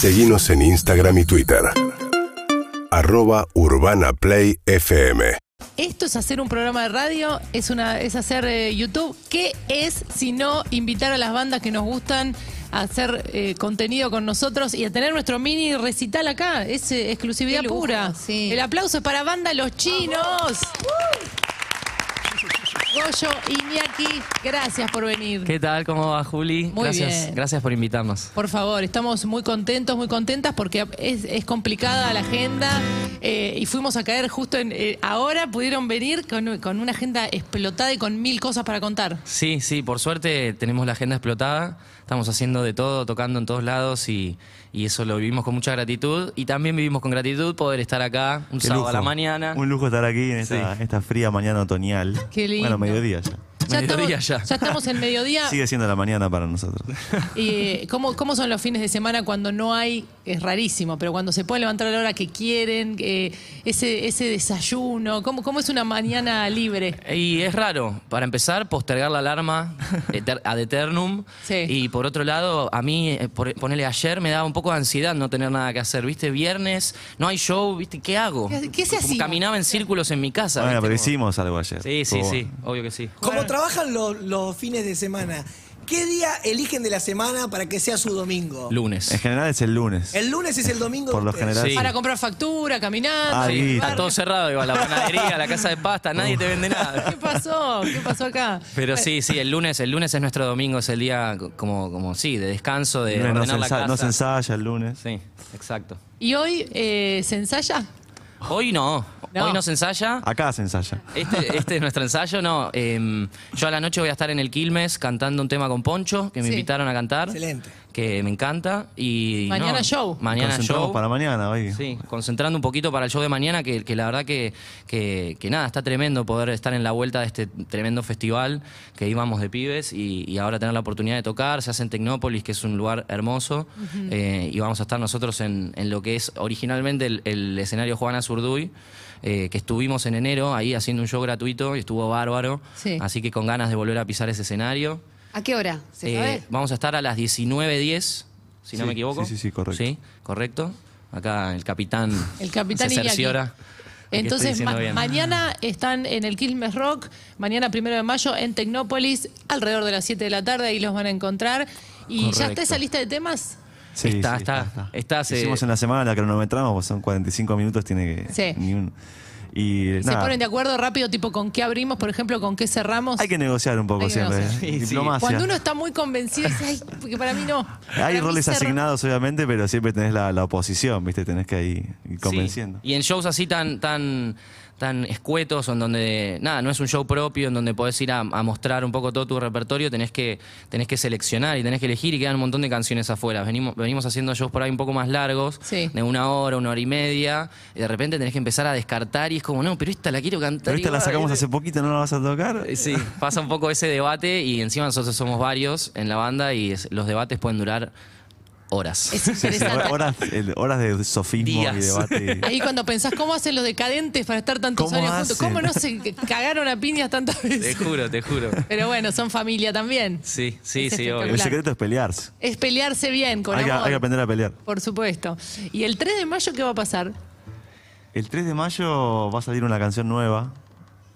Seguimos en Instagram y Twitter. Arroba Urbana Play FM. Esto es hacer un programa de radio, es una, es hacer eh, YouTube. ¿Qué es si no invitar a las bandas que nos gustan a hacer eh, contenido con nosotros y a tener nuestro mini recital acá? Es eh, exclusividad lujo, pura. sí. El aplauso es para Banda Los Chinos. Goyo, Iñaki, gracias por venir. ¿Qué tal? ¿Cómo va, Juli? Muy gracias, bien. gracias por invitarnos. Por favor, estamos muy contentos, muy contentas porque es, es complicada la agenda eh, y fuimos a caer justo en... eh, ahora pudieron venir con, con una agenda explotada y con mil cosas para contar. Sí, sí, por suerte tenemos la agenda explotada. Estamos haciendo de todo, tocando en todos lados y, y eso lo vivimos con mucha gratitud. Y también vivimos con gratitud poder estar acá un Qué sábado a la mañana. Un lujo estar aquí en esta, Sí. esta fría mañana otoñal. Qué lindo. Bueno, mediodía ya. Mediodía estamos, ya. estamos en mediodía. Sigue siendo la mañana para nosotros. Y, eh, ¿cómo, ¿Cómo son los fines de semana cuando no hay? Es rarísimo, pero cuando se pueden levantar a la hora que quieren, eh, ese, ese desayuno, ¿cómo, ¿cómo es una mañana libre? Y es raro, para empezar, postergar la alarma eter- ad eternum. Sí. Y por otro lado, a mí, eh, por- ponele ayer, me daba un poco de ansiedad no tener nada que hacer. ¿Viste? Viernes, no hay show, ¿viste? ¿Qué hago? ¿Qué- qué se Como hacía? Caminaba en círculos en mi casa. bueno, ¿viste? pero hicimos algo ayer. Sí, sí, sí, bueno. obvio que sí. Como Bueno. trabajan los, los fines de semana, ¿qué día eligen de la semana para que sea su domingo? Lunes. En general es el lunes. El lunes es el domingo. Por de lo ustedes. general. Sí. Para comprar factura, caminar. Ah, sí. Está todo cerrado, igual, la panadería, la casa de pasta, nadie te vende ¿Qué nada. pasó? ¿Qué pasó acá? Pero sí, sí, el lunes, el lunes es nuestro domingo, es el día co- como, como sí, de descanso, de lunes no, se ordenar la casa. no se ensaya el lunes. Sí, exacto. ¿Y hoy eh, se ensaya? Hoy no, No. hoy no se ensaya. Acá se ensaya. Este, este es nuestro ensayo, no. em, yo a la noche voy a estar en el Quilmes cantando un tema con Poncho, que me Sí. invitaron a cantar. Excelente. Que me encanta. Y Mañana no, show. Mañana show. para mañana hoy. Sí, concentrando un poquito para el show de mañana, que, que la verdad que, que, que nada, está tremendo poder estar en la vuelta de este tremendo festival que íbamos de pibes y, y ahora tener la oportunidad de tocar. Se hace en Tecnópolis, que es un lugar hermoso, eh, y vamos a estar nosotros en, en lo que es originalmente el, el escenario Juana Zurduy. eh, que estuvimos en enero ahí haciendo un show gratuito y estuvo bárbaro. Sí. Así que con ganas de volver a pisar ese escenario. ¿A qué hora? ¿Se Eh, sabe? vamos a estar a las 19.10, si no Sí, me equivoco. sí, sí, sí, correcto. Sí, correcto. Acá el capitán, El capitán se Iñaki. cerciora. de que estoy Entonces, diciendo ma- bien. mañana están en el Quilmes Rock, mañana primero de mayo en Tecnópolis, alrededor de las 7 de la tarde, ahí los van a encontrar. ¿Y ya está Correcto. esa lista de temas? Sí, Está, sí, está, está, se- Hicimos en la semana, la cronometramos, pues son 45 minutos, tiene que. Sí. ni un- y ¿Se nada, ponen de acuerdo rápido, tipo con qué abrimos, por ejemplo, con qué cerramos? Hay que negociar un poco Hay que siempre. negociar. ¿eh? Sí, sí. Diplomacia. Cuando uno está muy convencido, dice, ay, porque para mí no. Para Hay mí roles cerra- asignados, obviamente, pero siempre tenés la, la oposición, ¿viste? Tenés que ir, convenciendo. Y en shows así tan, tan, tan escuetos, en donde, nada, no es un show propio, en donde podés ir a, a mostrar un poco todo tu repertorio, tenés que, tenés que seleccionar y tenés que elegir y quedan un montón de canciones afuera. Venimos, venimos haciendo shows por ahí un poco más largos, Sí. de una hora, una hora y media, y de repente tenés que empezar a descartar y es como, no, pero esta la quiero cantar. Pero esta la igual". sacamos hace poquito, ¿no la vas a tocar? Eh, Sí, pasa un poco ese debate y encima nosotros somos varios en la banda y es- los debates pueden durar horas. Es sí, interesante. horas, de sofismo Días. y debate. Ahí cuando pensás cómo hacen los decadentes para estar tantos ¿Cómo años juntos? ¿cómo no se cagaron a piñas tantas Te veces? juro, te juro. Pero bueno, son familia también. Sí, sí, Es sí, obvio. El secreto es pelearse. Es pelearse bien, con Hay que, amor. hay que aprender a pelear. Por supuesto. ¿Y el 3 de mayo qué va a pasar? El 3 de mayo va a salir una canción nueva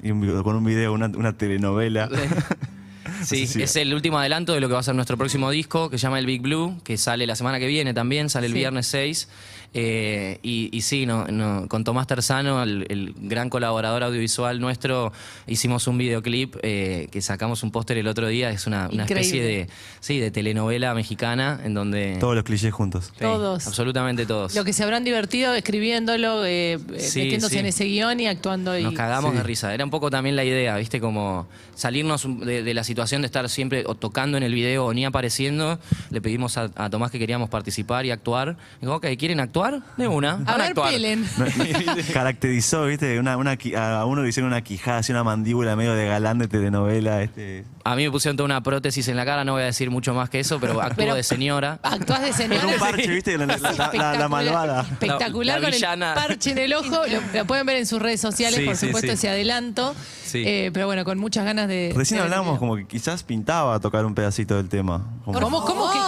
y un con un video, una, una telenovela. Sí, es el último adelanto de lo que va a ser nuestro próximo disco, que se llama El Big Blue, que sale la semana que viene también, sale el Sí. viernes 6. Eh, y, y sí, no, no, con Tomás Terzano, el, el gran colaborador audiovisual nuestro, hicimos un videoclip eh, que sacamos un póster el otro día. Es una, una especie de, sí, de telenovela mexicana en donde... Todos los clichés juntos. Sí, Todos. Absolutamente todos. Lo que se habrán divertido escribiéndolo, eh, Sí, metiéndose sí. en ese guion y actuando. Y... Nos cagamos Sí. de risa. Era un poco también la idea, ¿viste? Como salirnos de, de la situación de estar siempre o tocando en el video o ni apareciendo. Le pedimos a, a Tomás que queríamos participar y actuar. Digo, ok, ¿quieren actuar? De una. A van actuar. pelen. Caracterizó, ¿viste? Una, una, qui- a uno le hicieron una quijada, así una mandíbula medio de galán de telenovela. Este. A mí me pusieron toda una prótesis en la cara, no voy a decir mucho más que eso, pero actúo Pero- de señora. Actuás de señora. Con un parche, ¿viste? La, la- la- la- la malvada. Espectacular La- la con villana. el parche en el ojo. Lo, lo pueden ver en sus redes sociales, Sí, por sí, supuesto, sí. ese adelanto. Sí. Eh, pero bueno, con muchas ganas de. Recién de ver el hablábamos video. como que quizás pintaba tocar un pedacito del tema. Como- ¿Cómo, cómo que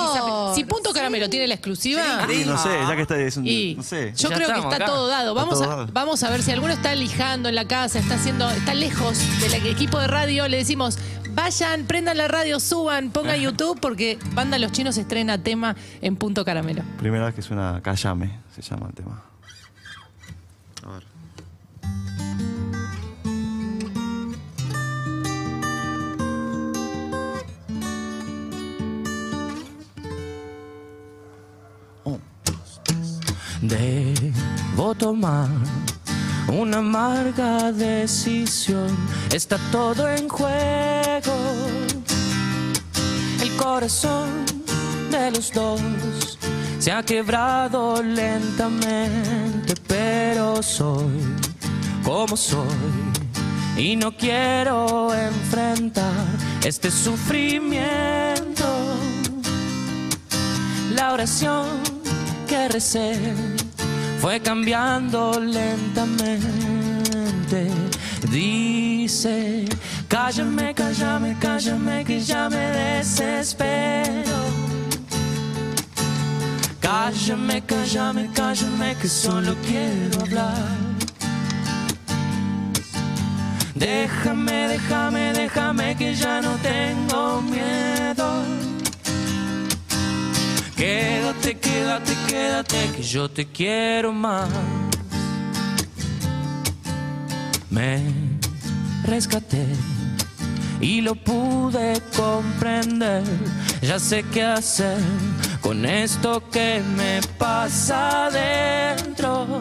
Si Punto Caramelo tiene la exclusiva. Y no sé, ya que está, es un- Y no sé. yo Ya creo que está acá. todo dado. Está Vamos todo a, dado. vamos a ver si alguno está lijando en la casa, está haciendo, está lejos del equipo de radio. Le decimos, vayan, prendan la radio, suban, pongan YouTube porque Banda Los Chinos estrena tema en Punto Caramelo. Primera vez que suena Callame, se llama el tema. Debo tomar una amarga decisión. Está todo en juego. El corazón de los dos se ha quebrado lentamente, pero soy como soy. Y no quiero enfrentar este sufrimiento. La oración que recé fue cambiando lentamente. Dice, cállame, cállame, cállame, que ya me desespero. Cállame, cállame, cállame, que solo quiero hablar. Déjame, déjame, déjame, que ya no tengo miedo. Quédate, quédate, quédate, que yo te quiero más. Me rescaté y lo pude comprender. Ya sé qué hacer con esto que me pasa adentro.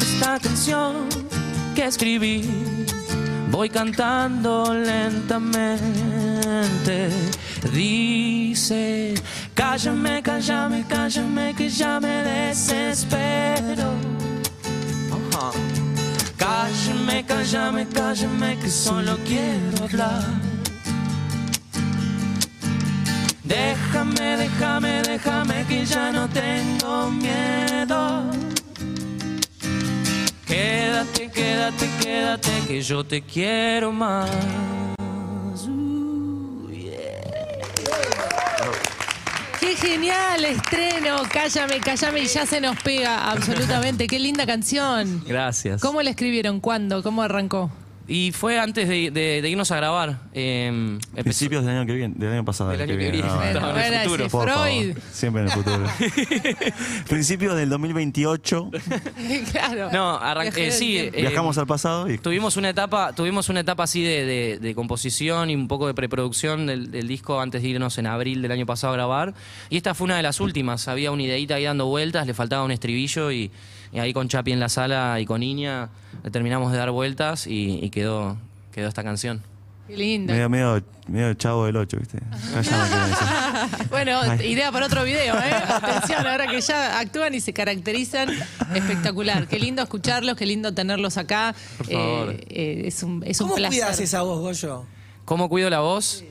Esta canción que escribí voy cantando lentamente. Dice, cállame, cállame, cállame, que ya me desespero. Ajá. Cállame, cállame, cállame, que solo quiero hablar. Déjame, déjame, déjame, que ya no tengo miedo. Quédate, quédate, quédate, que yo te quiero más. Genial estreno! Cállame, cállame y ya se nos pega absolutamente. ¡Qué linda canción! Gracias. ¿Cómo la escribieron? ¿Cuándo? ¿Cómo arrancó? Y fue antes de, de- de irnos a grabar. eh, empezó- Principios del año que viene, del año pasado. Del el año que viene. No, Bueno, no, Estaba en el futuro. por favor, siempre en el futuro. Principios del 2028, claro. No, arran- Viaje eh, del sí, eh, viajamos al pasado y Tuvimos una etapa, tuvimos una etapa así de, de- de composición y un poco de preproducción del, del disco antes de irnos en abril del año pasado a grabar. Y esta fue una de las últimas. Había una ideita ahí dando vueltas, le faltaba un estribillo y, y ahí con Chapi en la sala y con Iña le terminamos de dar vueltas y, y quedó, quedó esta canción. Qué lindo. medio, medio, medio chavo del 8, ¿viste? Bueno, Ay. idea para otro video, ¿eh? Atención, ahora que ya actúan y se caracterizan, espectacular. Qué lindo escucharlos, qué lindo tenerlos acá. Por favor. Eh, eh, es un, es un ¿Cómo placer. cuidas esa voz, Goyo? ¿Cómo cuido la voz?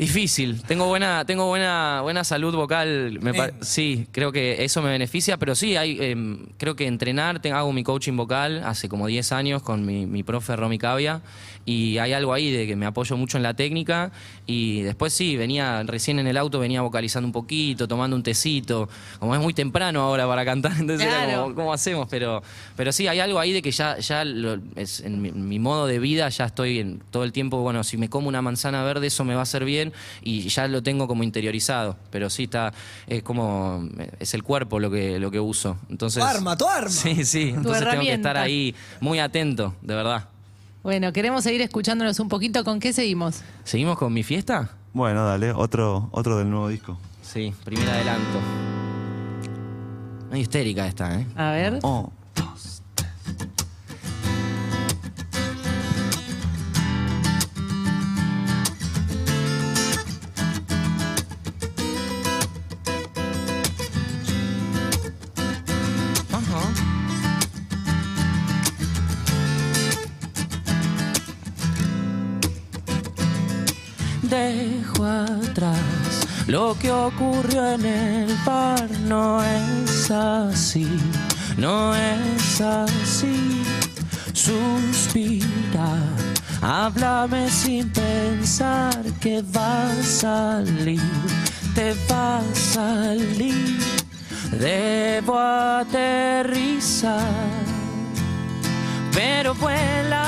Difícil. Tengo buena, tengo buena, buena salud vocal. Me sí, creo que eso me beneficia, pero sí, hay, em, creo que entrenar, te- hago mi coaching vocal hace como 10 años con mi, mi profe Romy Cavia y hay algo ahí de que me apoyo mucho en la técnica y después sí, venía recién en el auto, venía vocalizando un poquito, tomando un tecito, como es muy temprano ahora para cantar, entonces era como, ¿cómo hacemos? Pero, pero sí, hay algo ahí de que ya, ya lo- es, en mi, mi modo de vida ya estoy en, todo el tiempo, bueno, si me como una manzana verde eso me va a hacer bien y ya lo tengo como interiorizado. Pero sí está, es como, es el cuerpo lo que, lo que uso. Entonces, Tu arma, tu arma. Sí, sí, entonces tengo que estar ahí muy atento, de verdad. Bueno, queremos seguir escuchándonos un poquito. ¿Con qué seguimos? ¿Seguimos con mi fiesta? Bueno, dale, otro, otro del nuevo disco. Sí, primer adelanto. Muy histérica esta, ¿eh? A ver. Oh. Dejo atrás lo que ocurrió en el bar. No es así, no es así. Suspira, háblame sin pensar que va a salir. te va a salir. Debo aterrizar, pero vuela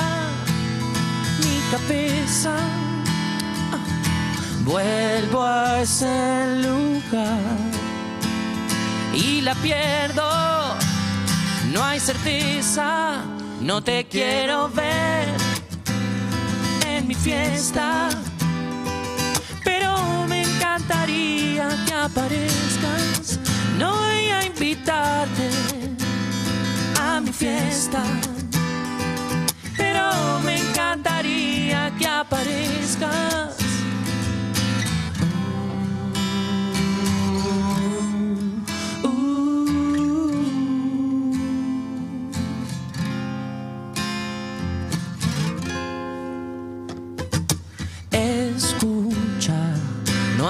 mi cabeza. Vuelvo a ese lugar y la pierdo. No hay certeza, no te quiero ver en mi fiesta. Pero me encantaría que aparezcas. No voy a invitarte a mi fiesta. Pero me encantaría que aparezcas.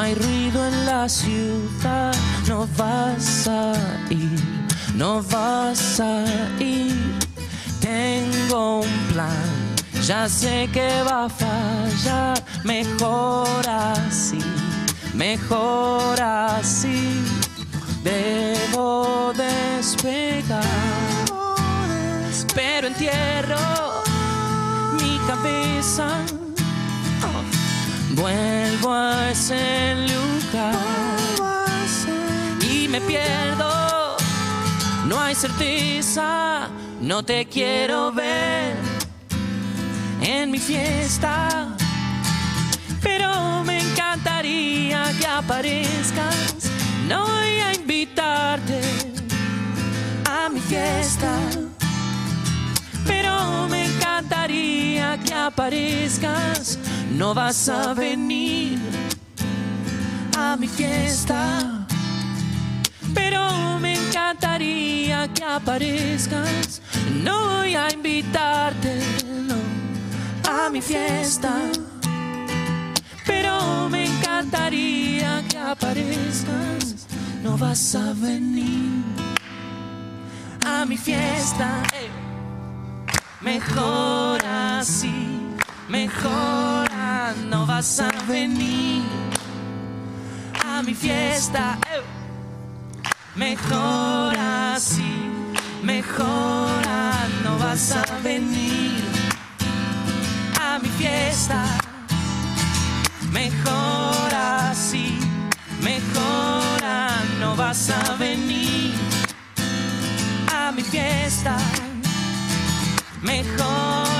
Hay ruido en la ciudad, no vas a ir, no vas a ir. Tengo un plan, ya sé que va a fallar, mejor así, mejor así. Debo despegar, pero entierro mi cabeza. Vuelvo a ese lugar y me pierdo. No hay certeza, no te quiero ver en mi fiesta. Pero me encantaría que aparezcas. No voy a invitarte a mi fiesta. Pero me encantaría que aparezcas. No vas a venir a mi fiesta. Pero me encantaría que aparezcas. No voy a invitarte no, a mi fiesta. Pero me encantaría que aparezcas. No vas a venir a mi fiesta. Ey. Mejor así, mejor ah, no vas a venir a mi fiesta. eh. Mejor así, mejor no vas a venir a mi fiesta. Mejor así, mejor no vas a venir a mi fiesta. Mejor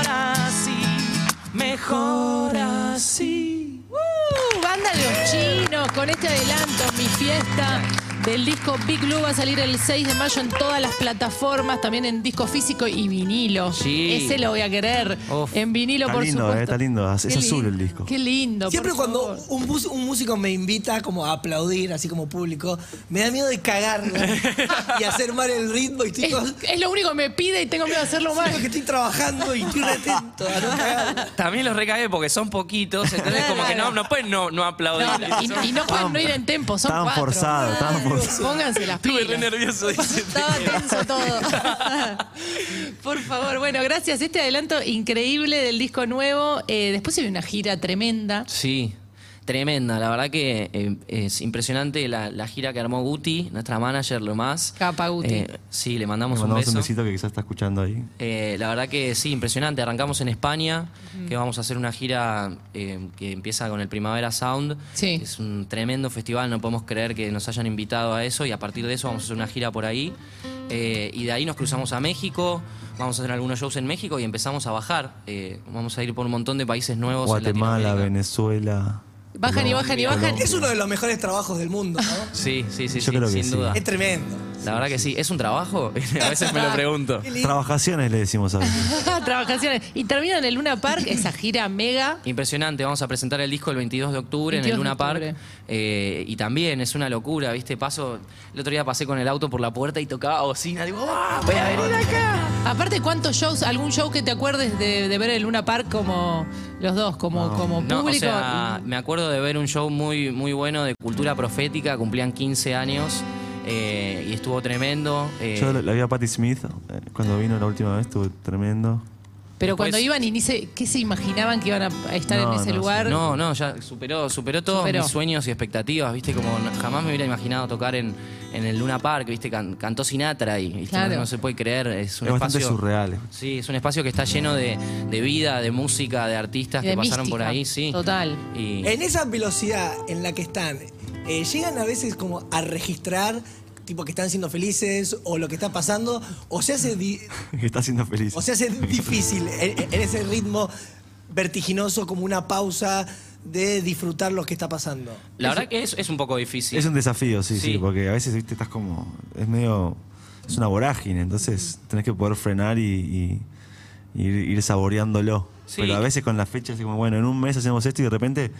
mejor así. Uh, banda Los Chinos, con este adelanto, mi fiesta del disco Big Blue va a salir el 6 de mayo en todas las plataformas, también en disco físico y vinilo. Sí. Ese lo voy a querer. Uf. En vinilo, Está por lindo, supuesto. eh, está lindo. Es Qué azul el disco. Qué lindo. Siempre por cuando favor. un, músico me invita como a aplaudir, así como público, me da miedo de cagarla y hacer mal el ritmo y estoy Es, lo único que me pide y tengo miedo de hacerlo mal. que estoy trabajando y estoy retento a no cagarla. También los recagué porque son poquitos, entonces como que no, no pueden no, no aplaudir. No, y, y no pueden no ir en tempo, son Estaban cuatro. forzados, estaban Pónganse las Estuve re nervioso. Estaba tenso todo. Por favor, bueno, gracias. Este adelanto increíble del disco nuevo. Eh, después se ve una gira tremenda. Sí, tremenda. La verdad que eh, es impresionante la, la gira que armó Guti, nuestra manager, lo más. Capa Guti. Eh, sí, le Le mandamos, un mandamos beso. un besito que quizás está escuchando ahí. Eh, la verdad que sí, impresionante. Arrancamos en España, que vamos a hacer una gira eh, que empieza con el Primavera Sound. Sí. Es un tremendo festival, no podemos creer que nos hayan invitado a eso y a partir de eso vamos a hacer una gira por ahí. Eh, y de ahí nos cruzamos a México, vamos a hacer algunos shows en México y empezamos a bajar. Eh, vamos a ir por un montón de países nuevos. Guatemala. Venezuela. Bajan y bajan y bajan. Es uno de los mejores trabajos del mundo, ¿no? Sí, sí, sí, Yo sí, creo que sin sí. duda. Es tremendo. La verdad que sí. ¿Es un trabajo? a veces me lo pregunto. Trabajaciones le decimos a veces. Trabajaciones. Y terminan en el Luna Park, esa gira mega. Impresionante, vamos a presentar el disco el 22 de octubre en 22 el de Luna Park. eh, y también es una locura, ¿viste? Paso, el otro día pasé con el auto por la puerta y tocaba bocina. Digo, ¡ah! Voy a venir acá. Aparte, ¿cuántos shows, algún show que te acuerdes de, de ver en el Luna Park como los dos, como, como No, o público? sea, me acuerdo de ver un show muy, muy bueno de cultura profética, cumplían 15 años eh, y estuvo tremendo. eh, Yo la vi a Patti Smith eh, cuando vino la última vez, estuvo tremendo. Pero cuando iban y ni se, ¿qué se imaginaban que iban a estar No, en ese no, lugar? No, no, ya superó, superó todos Superó. mis sueños y expectativas, viste, como no- jamás me hubiera imaginado tocar en, en el Luna Park, viste, Can- cantó Sinatra ahí, viste, Claro. no, no se puede creer, es un Es bastante espacio surreal. Sí, es un espacio que está lleno de, de vida, de música, de artistas Y de que pasaron por ahí, sí. Total. Y En esa velocidad en la que están, eh, llegan a veces como a registrar tipo que están siendo felices o lo que está pasando o se hace di- está siendo feliz. o se hace difícil en, en ese ritmo vertiginoso como una pausa de disfrutar lo que está pasando. la verdad que es, es un poco difícil. Es un desafío, sí, sí, Sí. porque a veces, viste, estás como. Es medio. Es una vorágine, entonces tenés que poder frenar y, y- y ir, ir saboreándolo. Sí. Pero a veces con las fechas, es como, bueno, en un mes hacemos esto y de repente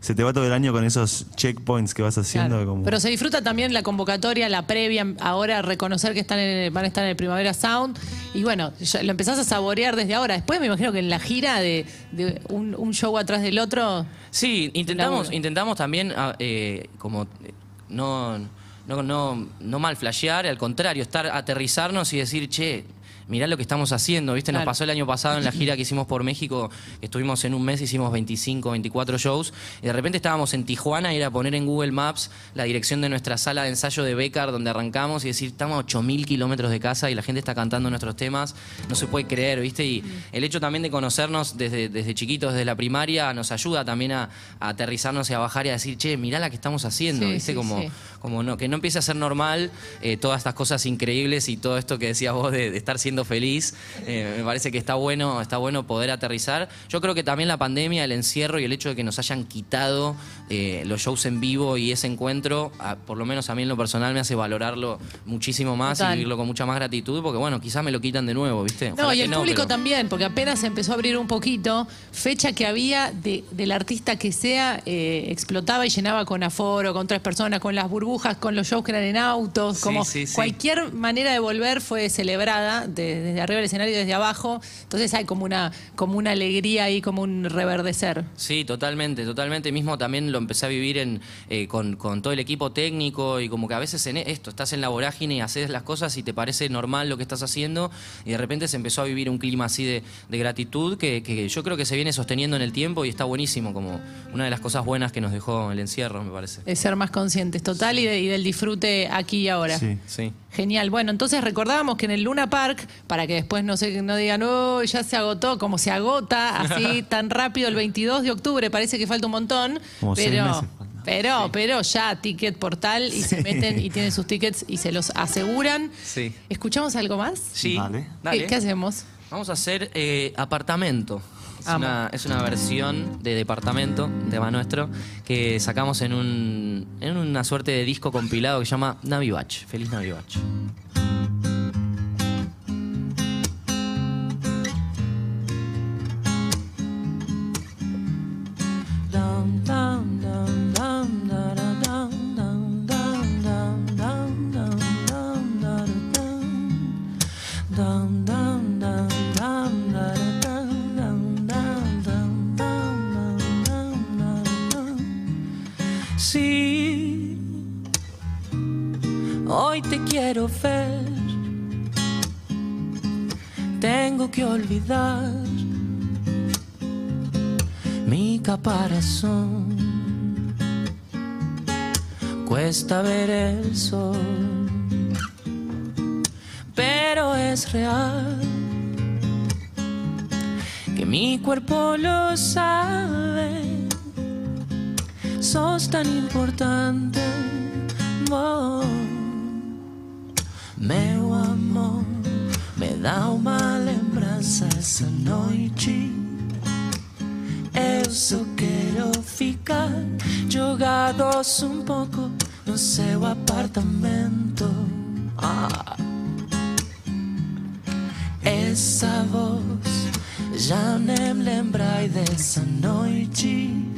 se te va todo el año con esos checkpoints que vas haciendo. Claro. Como, Pero se disfruta también la convocatoria, la previa, ahora reconocer que están en- van a estar en el Primavera Sound. Y bueno, lo empezás a saborear desde ahora. Después me imagino que en la gira de, de un, un show atrás del otro. Sí, intentamos, intentamos también ah, eh, como eh, no, no, no, no mal flashear, al contrario, estar, aterrizarnos y decir, che, mirá lo que estamos haciendo, ¿viste? Nos Claro. pasó el año pasado en la gira que hicimos por México, estuvimos en un mes, hicimos 25, 24 shows, y de repente estábamos en Tijuana y era poner en Google Maps la dirección de nuestra sala de ensayo de Becar, donde arrancamos, y decir, estamos a 8.000 kilómetros de casa y la gente está cantando nuestros temas, no se puede creer, ¿viste? Y el hecho también de conocernos desde, desde chiquitos, desde la primaria, nos ayuda también a, a aterrizarnos y a bajar y a decir, che, mirá la que estamos haciendo, Sí, ¿viste? sí, como, sí. como no, que no empiece a ser normal eh, todas estas cosas increíbles y todo esto que decías vos de, de estar siendo feliz. Eh, me parece que está bueno, está bueno poder aterrizar. Yo creo que también la pandemia, el encierro y el hecho de que nos hayan quitado eh, los shows en vivo y ese encuentro, a- por lo menos a mí en lo personal me hace valorarlo muchísimo más Total. y vivirlo con mucha más gratitud, porque bueno, quizás me lo quitan de nuevo, ¿viste? No, y el público pero- también, porque apenas se empezó a abrir un poquito, fecha que había de- del artista que sea, eh, explotaba y llenaba con aforo, con tres personas, con las burbujas, con los shows que eran en autos, Sí, como sí, sí. cualquier manera de volver fue celebrada de- desde arriba del escenario y desde abajo. Entonces hay como una, como una alegría ahí, como un reverdecer. Sí, totalmente, totalmente. Mismo también lo empecé a vivir en, eh, con, con todo el equipo técnico y como que a veces en esto, estás en la vorágine y haces las cosas y te parece normal lo que estás haciendo y de repente se empezó a vivir un clima así de, de gratitud que, que yo creo que se viene sosteniendo en el tiempo y está buenísimo, como una de las cosas buenas que nos dejó el encierro, me parece. De ser más conscientes, total, y, de- y del disfrute aquí y ahora. Sí. Sí. Genial. Bueno, entonces recordábamos que en el Luna Park, para que después no, se, no digan, no, ya se agotó, como se agota así tan rápido el 22 de octubre, parece que falta un montón. Como seis pero, meses. pero, pero ya, ticket portal y se meten y tienen sus tickets y se los aseguran. Sí. ¿Escuchamos algo más? Sí, Dale. dale. ¿Qué, qué hacemos? Vamos a hacer eh, apartamento. Es una, es una versión de departamento, tema nuestro, que sacamos en, un, en una suerte de disco compilado que se llama Navibach. Feliz Navibach. Sí, hoy te quiero ver. Tengo que olvidar mi caparazón. Cuesta ver el sol pero es real que mi cuerpo lo sabe. Sos tan importante, oh. meu amor. Me dá uma lembrança essa noite. Eu só quero ficar jogados um pouco no seu apartamento. Ah. Essa voz já nem me lembrei dessa noite.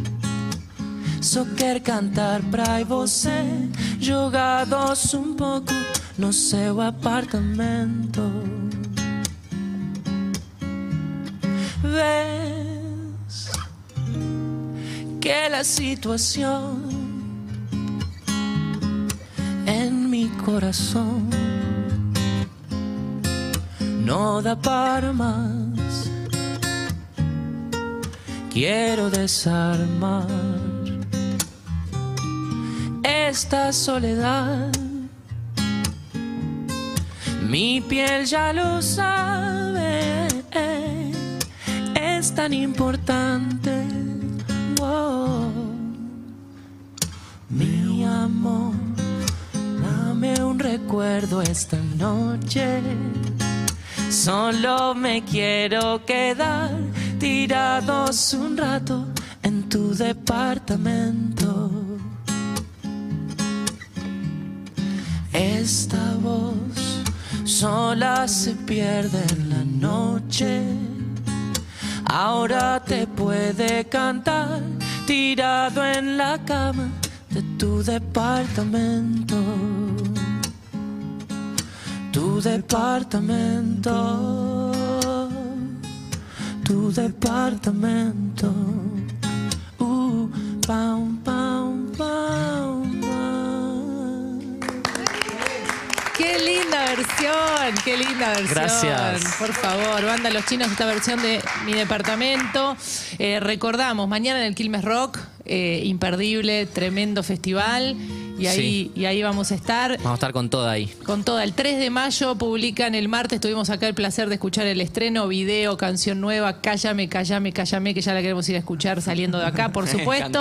Só quero cantar pra você, jogados um pouco no seu apartamento. Ves que la situación en mi corazón no da para más. quiero desarmar esta soledad. Mi piel ya lo sabe, es tan importante. Mi amor, dame un recuerdo esta noche. Solo me quiero quedar tirados un rato en tu departamento. Esta voz sola se pierde en la noche. Ahora te puede cantar tirado en la cama de tu departamento. Tu departamento. Tu departamento. Uh, pam, pam, versión, qué linda versión. Gracias. Por favor, banda Los Chinos, esta versión de Mi Departamento. Eh, recordamos, mañana en el Quilmes Rock, eh, imperdible, tremendo festival. Y ahí, y ahí vamos a estar. Vamos a estar con toda ahí. Con toda, el 3 de mayo publican el martes, tuvimos acá el placer de escuchar el estreno, video, canción nueva, Cállame, Cállame, Cállame, que ya la queremos ir a escuchar saliendo de acá, por supuesto.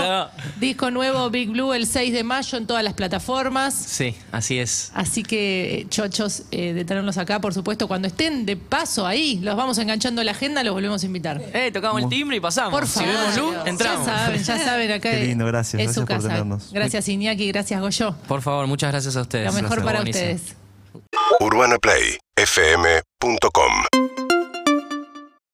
Disco nuevo, Big Blue, el 6 de mayo en todas las plataformas. Sí, así es. Así que, chochos, eh, de tenerlos acá, por supuesto, cuando estén de paso ahí, los vamos enganchando a la agenda, los volvemos a invitar. Eh, tocamos el timbre y pasamos. Por si favor. vemos luz, entramos. Ya saben, ya saben, acá Qué lindo, gracias, es su gracias por casa. tenernos. Gracias Iñaki, gracias Goyo. Por favor, muchas gracias a ustedes. Lo mejor para Buenísimo. ustedes. UrbanaPlayFM.com